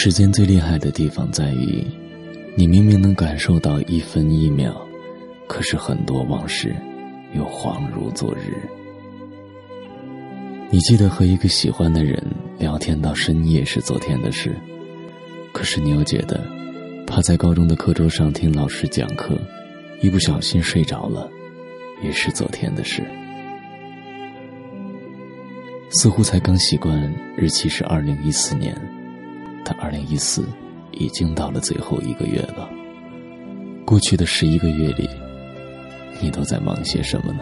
时间最厉害的地方在于，你明明能感受到一分一秒，可是很多往事又恍如昨日。你记得和一个喜欢的人聊天到深夜是昨天的事，可是你又觉得，趴在高中的课桌上听老师讲课，一不小心睡着了，也是昨天的事。似乎才刚习惯日期是二零一四年，在二零一四已经到了最后一个月了。过去的十一个月里，你都在忙些什么呢？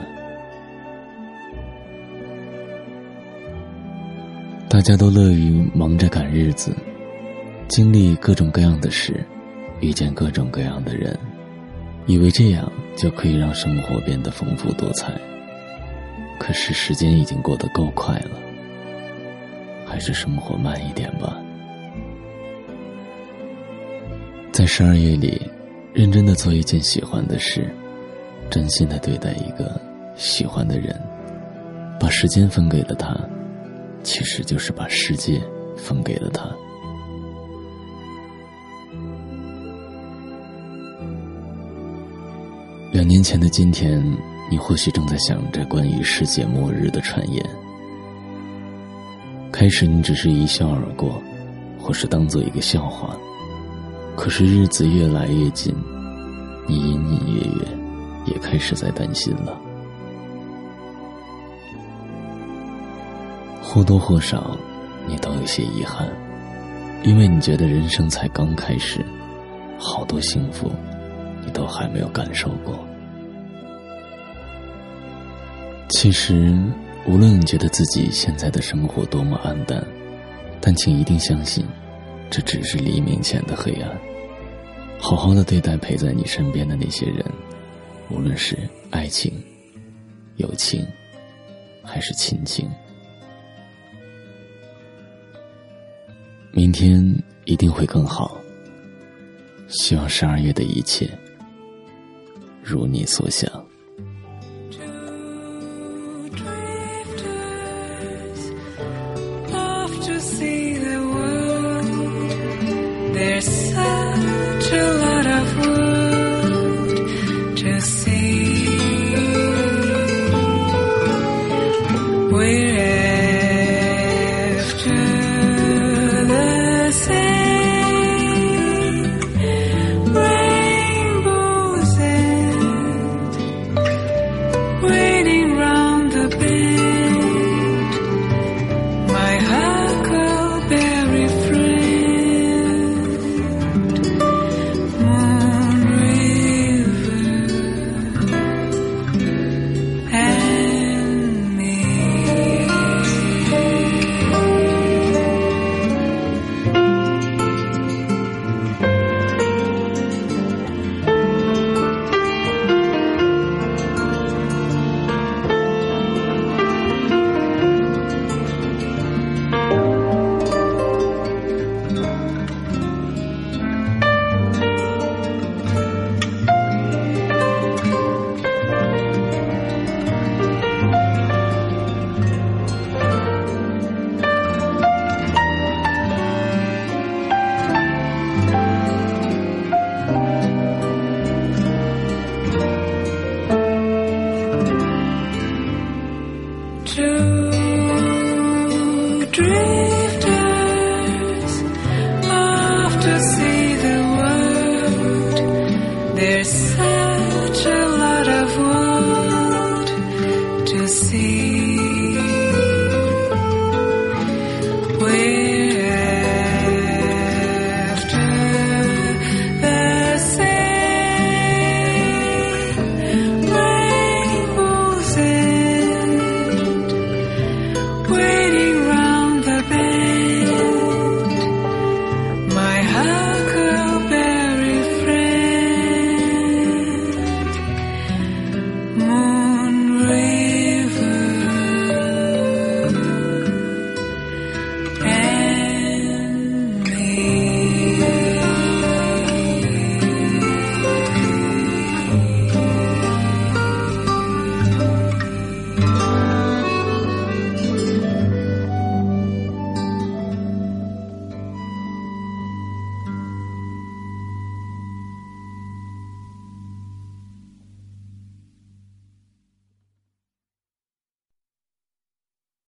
大家都乐于忙着赶日子，经历各种各样的事，遇见各种各样的人，以为这样就可以让生活变得丰富多彩。可是时间已经过得够快了，还是生活慢一点吧。十二月里，认真的做一件喜欢的事，真心的对待一个喜欢的人，把时间分给了他，其实就是把世界分给了他。两年前的今天。你或许正在想着关于世界末日的传言。开始你只是一笑而过，或是当做一个笑话。可是日子越来越近，你隐隐约约也开始在担心了。或多或少，你都有些遗憾，因为你觉得人生才刚开始，好多幸福，你都还没有感受过。其实，无论你觉得自己现在的生活多么暗淡，但请一定相信，这只是黎明前的黑暗。好好的对待陪在你身边的那些人，无论是爱情、友情，还是亲情。明天一定会更好。希望十二月的一切如你所想。